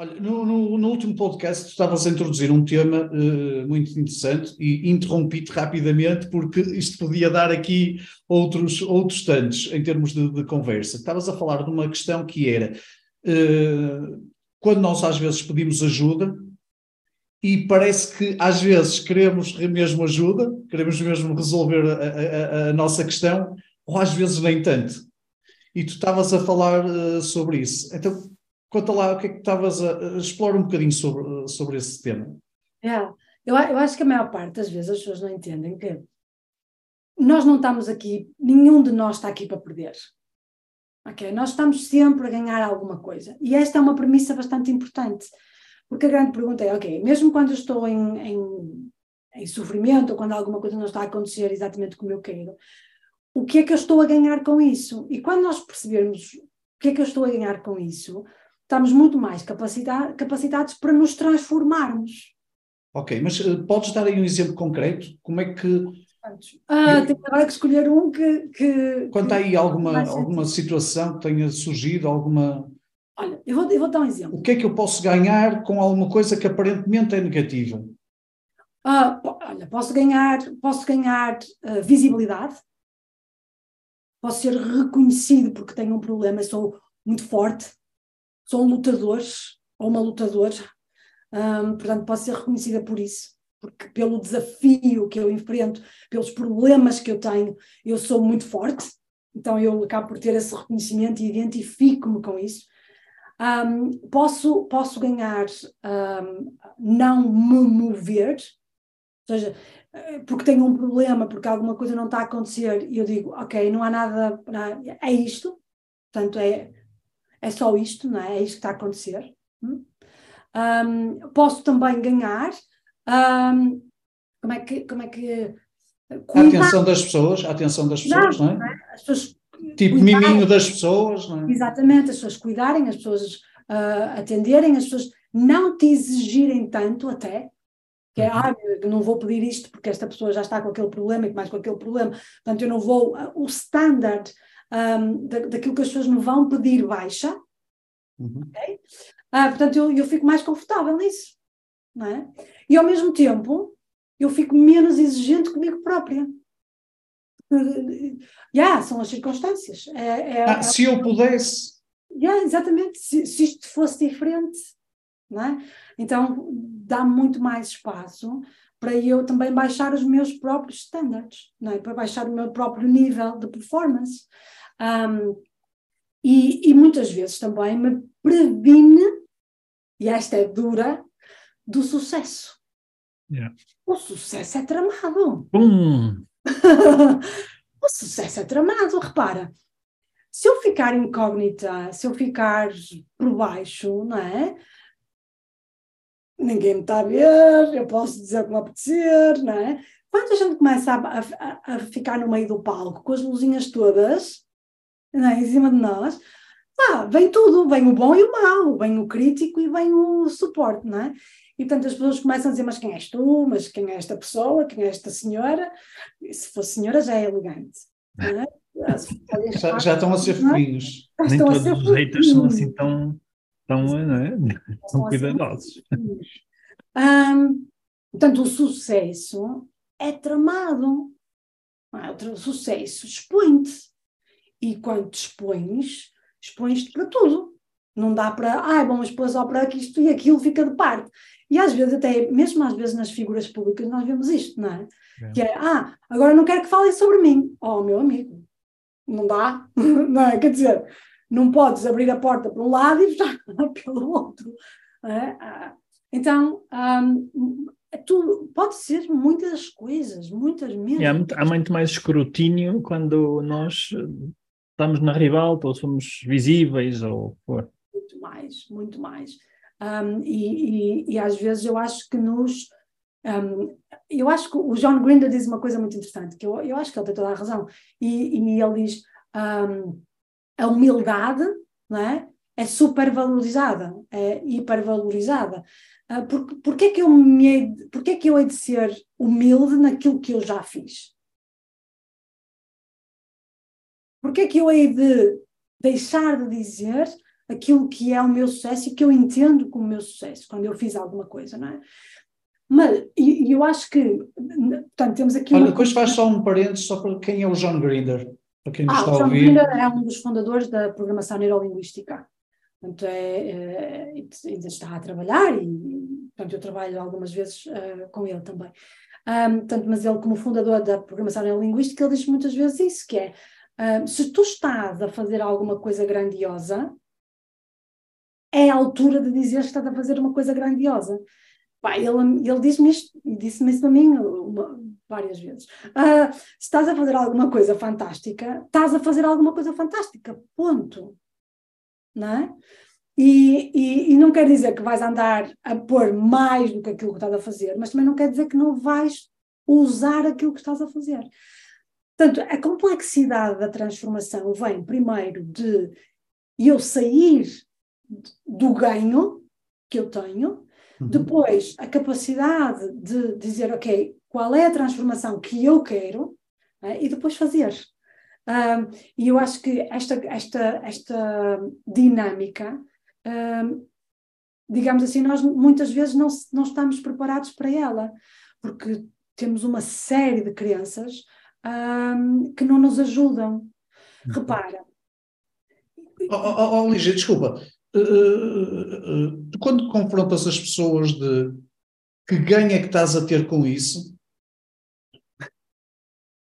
Olha, no, no, no, último podcast estavas a introduzir um tema uh, muito interessante e interrompi-te rapidamente porque isto podia dar aqui outros, outros tantos em termos de, de conversa. Estavas a falar de uma questão que era uh, quando nós às vezes pedimos ajuda e parece que às vezes queremos mesmo ajuda, queremos mesmo resolver a, a, a nossa questão, ou às vezes nem tanto. E tu estavas a falar uh, sobre isso. Então, Conta lá o que é que estavas a. Explora um bocadinho sobre, sobre esse tema. É, eu, eu acho que a maior parte das vezes as pessoas não entendem que nós não estamos aqui, nenhum de nós está aqui para perder. Ok? Nós estamos sempre a ganhar alguma coisa. E esta é uma premissa bastante importante. Porque a grande pergunta é: ok, mesmo quando eu estou em, em, em sofrimento ou quando alguma coisa não está a acontecer exatamente como eu quero, o que é que eu estou a ganhar com isso? E quando nós percebermos o que é que eu estou a ganhar com isso, estamos muito mais capacitados para nos transformarmos. Ok, mas uh, podes dar aí um exemplo concreto? Como é que. Ah, tenho agora que escolher um que. que Quanto aí alguma, alguma situação que tenha surgido, alguma. Olha, eu vou, eu vou dar um exemplo. O que é que eu posso ganhar com alguma coisa que aparentemente é negativa? Ah, olha, posso ganhar, posso ganhar uh, visibilidade, posso ser reconhecido porque tenho um problema, sou muito forte, sou um lutador ou uma lutadora, um, portanto posso ser reconhecida por isso, porque pelo desafio que eu enfrento, pelos problemas que eu tenho, eu sou muito forte, então eu acabo por ter esse reconhecimento e identifico-me com isso. Um, posso, posso ganhar um, não me mover, ou seja, porque tenho um problema, porque alguma coisa não está a acontecer, e eu digo, ok, não há nada, é isto, portanto é é só isto, não é? É isto que está a acontecer. Um, posso também ganhar. Um, como é que. Como é que a atenção das pessoas, a atenção das pessoas, não, não é? As pessoas tipo cuidarem. miminho das pessoas, não é? Exatamente, as pessoas cuidarem, as pessoas uh, atenderem, as pessoas não te exigirem tanto até, que é, ah, não vou pedir isto porque esta pessoa já está com aquele problema e mais com aquele problema, portanto eu não vou, o standard um, da, daquilo que as pessoas me vão pedir baixa. Uhum. Okay? Ah, portanto, eu, eu fico mais confortável nisso. Não é? E ao mesmo tempo, eu fico menos exigente comigo própria. Já, yeah, são as circunstâncias. É, é, ah, é, se eu pudesse. Yeah, exatamente, se, se, isto fosse diferente. É? Então, dá muito mais espaço para eu também baixar os meus próprios standards, não é? para baixar o meu próprio nível de performance. Um, e, e, muitas vezes também me previne, e esta é dura, do sucesso. Yeah. O sucesso é tramado. o sucesso é tramado, repara. Se eu ficar incógnita, se eu ficar por baixo, não é? Ninguém me está a ver, eu posso dizer o que me apetecer, não é? Quando a gente começa a, a, a ficar no meio do palco com as luzinhas todas, não é? em cima de nós, ah, vem tudo, vem o bom e o mau, vem o crítico e vem o suporte, não é? E portanto as pessoas começam a dizer, mas quem és tu? Mas quem é esta pessoa? Quem é esta senhora? E se fosse senhora já é elegante. É? Já, já, estão a ser fofinhos. Nem todos os haters são assim tão, tão, não é? São cuidadosos. Um, portanto, o sucesso é tramado. É? O sucesso expõe-te. E quando te expões, expões-te para tudo. Não dá para, ai, ah, bom, depois só para isto e aquilo fica de parte. E às vezes, até mesmo às vezes nas figuras públicas, nós vemos isto, não é? é. Que é, ah, agora não quero que falem sobre mim. Oh, meu amigo, não dá, não é? Quer dizer, não podes abrir a porta para um lado e fechar pelo outro. É? Ah, então, um, é tudo, pode ser muitas coisas, muitas mesmo. há, muito, há muito mais escrutínio quando nós estamos na ribalta ou somos visíveis ou for. Muito mais, muito mais. Um, e, e, e, às vezes eu acho que nos um, eu acho que o John Grinder diz uma coisa muito interessante, que eu, eu acho que ele tem toda a razão, e, e ele diz um, a humildade não é? é supervalorizada, é hipervalorizada. Uh, por, porque, é que eu me porque é que eu hei de ser humilde naquilo que eu já fiz? Porque é que eu hei de deixar de dizer aquilo que é o meu sucesso e que eu entendo como meu sucesso quando eu fiz alguma coisa, não é? Mas e, eu acho que, portanto, temos aqui. Olha, depois faz só um parênteses só para quem é o John Grinder, para quem nos ah, está o John ouvir. Grinder é um dos fundadores da programação neurolinguística. Portanto, é, é, ainda está a trabalhar e, portanto, eu trabalho algumas vezes uh, com ele também. Um, portanto, mas ele, como fundador da programação neurolinguística, ele diz muitas vezes isso, que é, um, se tu estás a fazer alguma coisa grandiosa, é a altura de dizer que estás a fazer uma coisa grandiosa. Pá, ele, ele disse-me isto, e disse-me isso a mim uma, várias vezes. Uh, se estás a fazer alguma coisa fantástica, estás a fazer alguma coisa fantástica, ponto. Não é? E, e, e, não quer dizer que vais andar a pôr mais do que aquilo que estás a fazer, mas também não quer dizer que não vais usar aquilo que estás a fazer. Portanto, a complexidade da transformação vem primeiro de eu sair do ganho que eu tenho, uhum. depois a capacidade de dizer, ok, qual é a transformação que eu quero, né, e depois fazer. Um, e eu acho que esta, esta, esta dinâmica, um, digamos assim, nós muitas vezes não, não estamos preparados para ela, porque temos uma série de crenças um, que não nos ajudam. Uhum. Repara. Oh, oh, oh Lígia, desculpa. Uh, uh, uh, quando confrontas as pessoas de que ganho é que estás a ter com isso,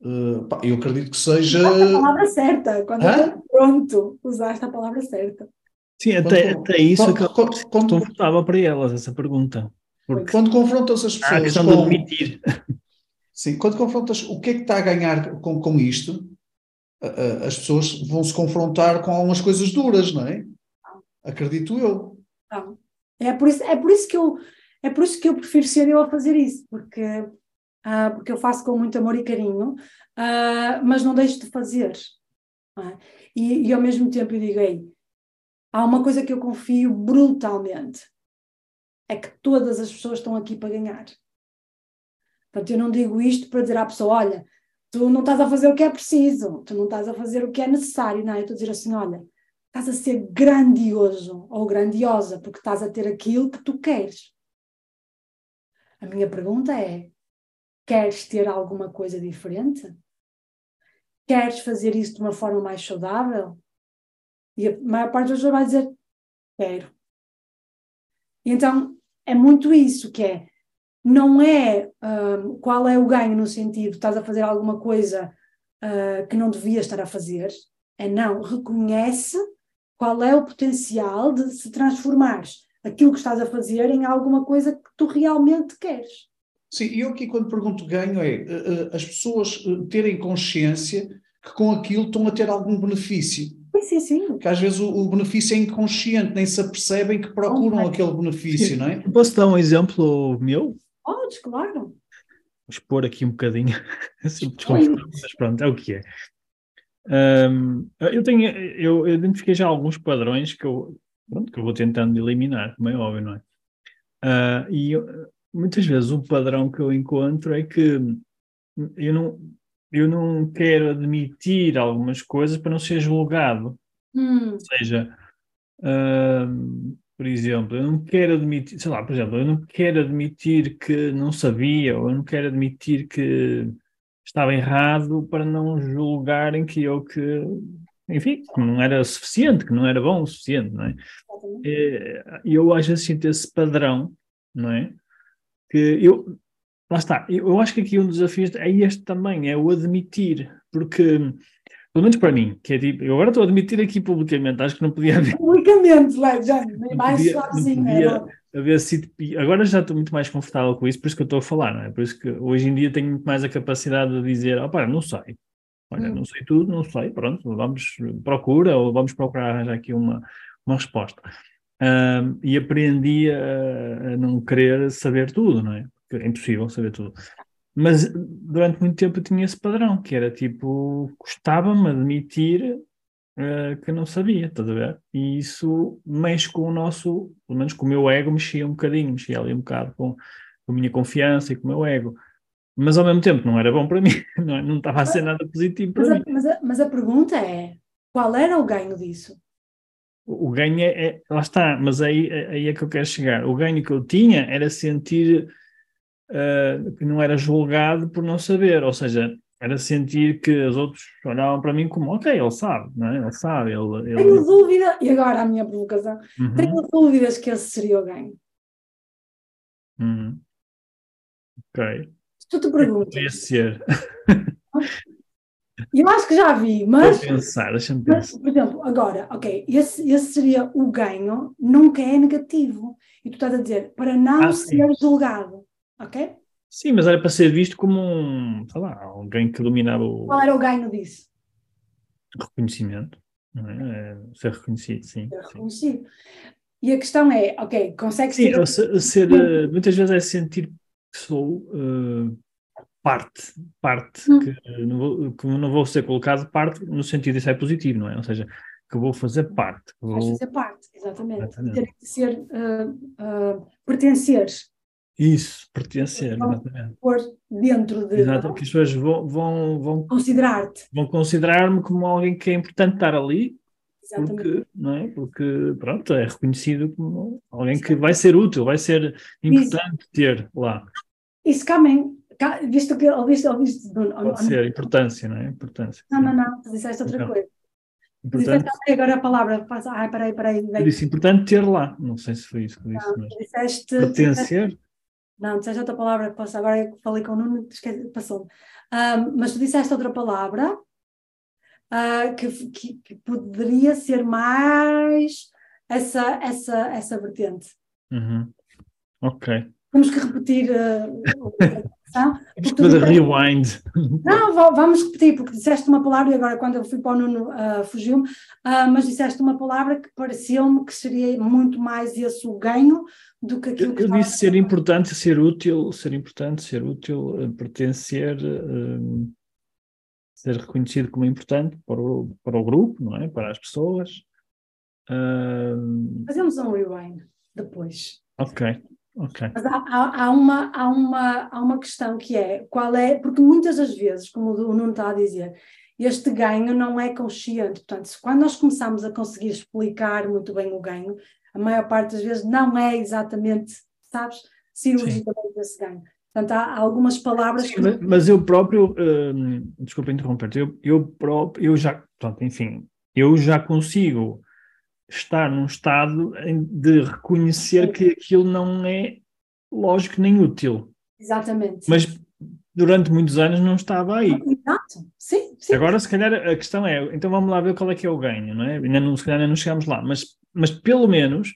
Uh, pá, eu acredito que seja. Usaste a palavra certa, quando eu pronto, usaste a palavra certa. Sim, até, quando, até isso quando, que quando, confortável para elas, essa pergunta. Porque quando confrontas as pessoas. Ah, a questão com, de admitir. Sim, quando confrontas o que é que está a ganhar com, com isto, as pessoas vão se confrontar com algumas coisas duras, não é? Acredito eu. Não. É por isso, é por isso que eu é por isso que eu prefiro ser eu a fazer isso, porque uh, porque eu faço com muito amor e carinho, uh, mas não deixo de fazer. É? E, e, ao mesmo tempo eu digo, Ei, há uma coisa que eu confio brutalmente, é que todas as pessoas estão aqui para ganhar. Portanto, eu não digo isto para dizer à pessoa, olha, tu não estás a fazer o que é preciso, tu não estás a fazer o que é necessário, não, eu estou a dizer assim, olha, estás a ser grandioso ou grandiosa porque estás a ter aquilo que tu queres. A minha pergunta é: Queres ter alguma coisa diferente? Queres fazer isso de uma forma mais saudável? E a maior parte das pessoas vai dizer: Quero. Então, é muito isso que é. Não é um, qual é o ganho no sentido estás a fazer alguma coisa uh, que não devias estar a fazer. É não, reconhece qual é o potencial de se transformares aquilo que estás a fazer em alguma coisa que tu realmente queres. Sim, eu aqui quando pergunto ganho é uh, as pessoas uh, terem consciência que com aquilo estão a ter algum benefício. Sim, sim. Porque às vezes o, o benefício é inconsciente, nem se apercebem que procuram oh, aquele benefício, sim. não é? Posso dar um exemplo meu? Podes, claro. Vou expor aqui um bocadinho, mas pronto, é o que é. Um, eu tenho, eu identifiquei já alguns padrões que eu, pronto, que eu vou tentando eliminar, como é óbvio, não é? Uh, e eu, muitas vezes o padrão que eu encontro é que eu não, eu não quero admitir algumas coisas para não ser julgado. Hum. Ou seja, uh, por exemplo, eu não quero admitir, sei lá, por exemplo, eu não quero admitir que não sabia, ou eu não quero admitir que estava errado para não julgarem que eu que, enfim, que não era suficiente, que não era bom o suficiente, não é? E eu acho assim, esse padrão, não é? Que eu, lá está, eu acho que aqui um dos desafios é este também, é o admitir, porque, pelo menos para mim, que é tipo, eu agora estou a admitir aqui publicamente, acho que não podia haver. Publicamente, já, nem mais podia, sozinho. Haver sido, agora já estou muito mais confortável com isso, por isso que eu estou a falar, não é? Por isso que hoje em dia tenho muito mais a capacidade de dizer, opá, não sei. Olha, hum. não sei tudo, não sei, pronto, vamos, procura, ou vamos procurar já aqui uma, uma resposta. Um, e aprendi a, a, não querer saber tudo, não é? porque é impossível saber tudo. Mas durante muito tempo eu tinha esse padrão, que era tipo, custava-me admitir uh, que não sabia, estás a ver? E isso mexe com o nosso, pelo menos com o meu ego, mexia um bocadinho, mexia ali um bocado com, com a minha confiança e com o meu ego. Mas ao mesmo tempo não era bom para mim, não, é? não estava a ser nada positivo para mas mim. A, mas, a, mas a pergunta é: qual era o ganho disso? O ganho é, é, lá está, mas aí, aí é que eu quero chegar. O ganho que eu tinha era sentir uh, que não era julgado por não saber, ou seja, era sentir que os outros olhavam para mim como, ok, ele sabe, não é? Ele sabe, ele... ele... Tenho dúvida, e agora a minha provocação, uhum. tenho dúvidas que esse seria o ganho. Uhum. Ok. Se tu te perguntas... Podia ser. Eu acho que já vi, mas. Vou pensar, deixa-me pensar. Mas, por exemplo, agora, ok, esse, esse seria o ganho, nunca é negativo. E tu estás a dizer, para não ah, ser julgado, ok? Sim, mas era para ser visto como um, sei lá, alguém que dominava o. Qual era o ganho disso? Reconhecimento, não é? é ser reconhecido, sim. Ser reconhecido. Sim. E a questão é, ok, consegue ser. Sim, ser, eh, muitas vezes é sentir que sou. Uh, parte, parte, hum. que, não vou, que não vou ser colocado parte no sentido isso é positivo, não é? Ou seja, que vou fazer parte. Que vou... fazer parte, exatamente. exatamente. Ter que ser, uh, uh, pertencer. Isso, pertencer, exatamente. Pôr dentro de. Exato, que as pessoas vão, vão, vão considerar-te. Vão considerar-me como alguém que é importante estar ali. Exatamente. Porque, não é? porque, pronto, é reconhecido como alguém que vai ser útil, vai ser importante Isso. ter lá. Isso também visto que ouviste, ouviste Bruno. Pode ser, importância, não é? Importância. Não, não, não, tu disseste outra então, coisa. Importante... Disseste agora a palavra, ai, peraí, peraí. Eu disse importante ter lá, não sei se foi isso que eu disse. Não, mas... disseste, Pertencer? Não, disseste outra palavra passou, agora eu falei com o Nuno, passou um, mas tu disseste outra palavra uh, que, que, que, poderia ser mais essa, essa, essa vertente. Uhum. Ok. Temos que repetir uh, Fazer rewind. Não, vamos repetir, porque disseste uma palavra, e agora quando eu fui para o Nuno uh, fugiu-me, uh, mas disseste uma palavra que pareceu-me que seria muito mais esse o ganho do que aquilo eu, que Eu disse ser importante, ser útil, ser importante, ser útil, uh, pertencer, ser reconhecido como importante para o, para o grupo, não é? Para as pessoas. Fazemos um rewind depois. Ok. Okay. Mas há, há, há, uma, há, uma, há uma questão que é qual é, porque muitas das vezes, como o Nuno está a dizer, este ganho não é consciente. Portanto, quando nós começamos a conseguir explicar muito bem o ganho, a maior parte das vezes não é exatamente, sabes, cirurgicamente esse ganho. Portanto, há, algumas palavras Sim, que... Mas eu próprio, hum, desculpa interromper-te, eu, eu próprio, eu já, portanto, enfim, eu já consigo estar num estado de reconhecer que aquilo não é lógico nem útil. Exatamente. Mas durante muitos anos não estava aí. Exato, sim, sim. Agora, se calhar, a questão é, então vamos lá ver qual é que é o ganho, não é? Ainda não, se calhar ainda não chegamos lá, mas, mas pelo menos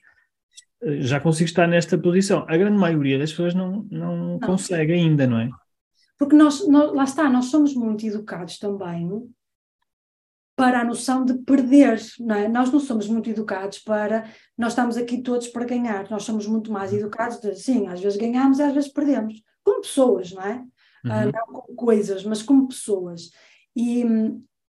eh, já consigo estar nesta posição. A grande maioria das pessoas não, não, não. consegue ainda, não é? Porque nós, nós, lá está, nós somos muito educados também para a noção de perder, não é? Nós não somos muito educados para, nós estamos aqui todos para ganhar, nós somos muito mais educados de, sim, às vezes ganhamos e às vezes perdemos, como pessoas, não é? Ah, uhum. Uh, não como coisas, mas como pessoas. E,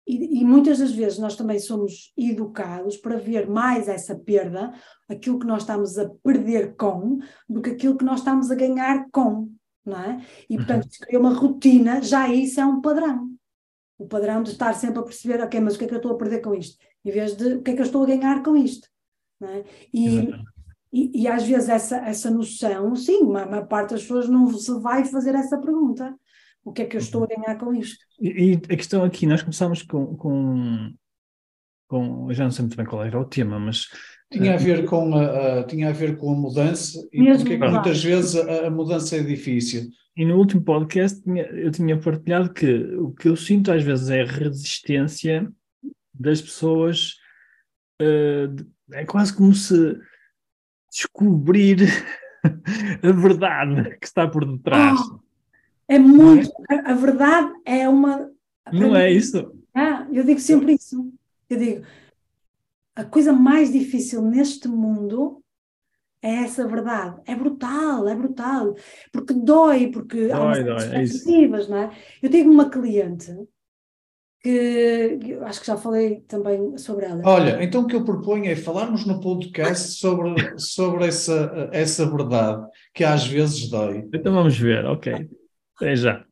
e, e, muitas das vezes nós também somos educados para ver mais essa perda, aquilo que nós estamos a perder com, do que aquilo que nós estamos a ganhar com, não é? E portanto, uhum. cria uma rotina, já isso é um padrão o padrão de estar sempre a perceber, ok, mas o que é que eu estou a perder com isto? Em vez de o que é que eu estou a ganhar com isto? É? E, e, e, às vezes essa, essa noção, sim, a maior parte das pessoas não se vai fazer essa pergunta. O que é que eu estou a ganhar com isto? E, e a questão aqui, nós começamos com, com, com, eu já não sei muito bem qual era o tema, mas tinha a ver com a, a tinha a ver com a mudança e Mesmo porque é muitas vezes a, a, mudança é difícil. E no último podcast eu tinha partilhado que o que eu sinto às vezes é a resistência das pessoas. Uh, é quase como se descobrir a verdade que está por detrás. Oh, é muito. É? A verdade é uma. Não é isso? Ah, eu digo sempre isso. Eu digo, a coisa mais difícil neste mundo é essa verdade. É brutal, é brutal. Porque dói, porque há umas Dói, dói, é expectativas, não é? Eu tive uma cliente que acho que já falei também sobre ela. Olha, então o que eu proponho é falarmos no podcast sobre, sobre essa, essa verdade que às vezes dói. Então vamos ver, ok. Até já.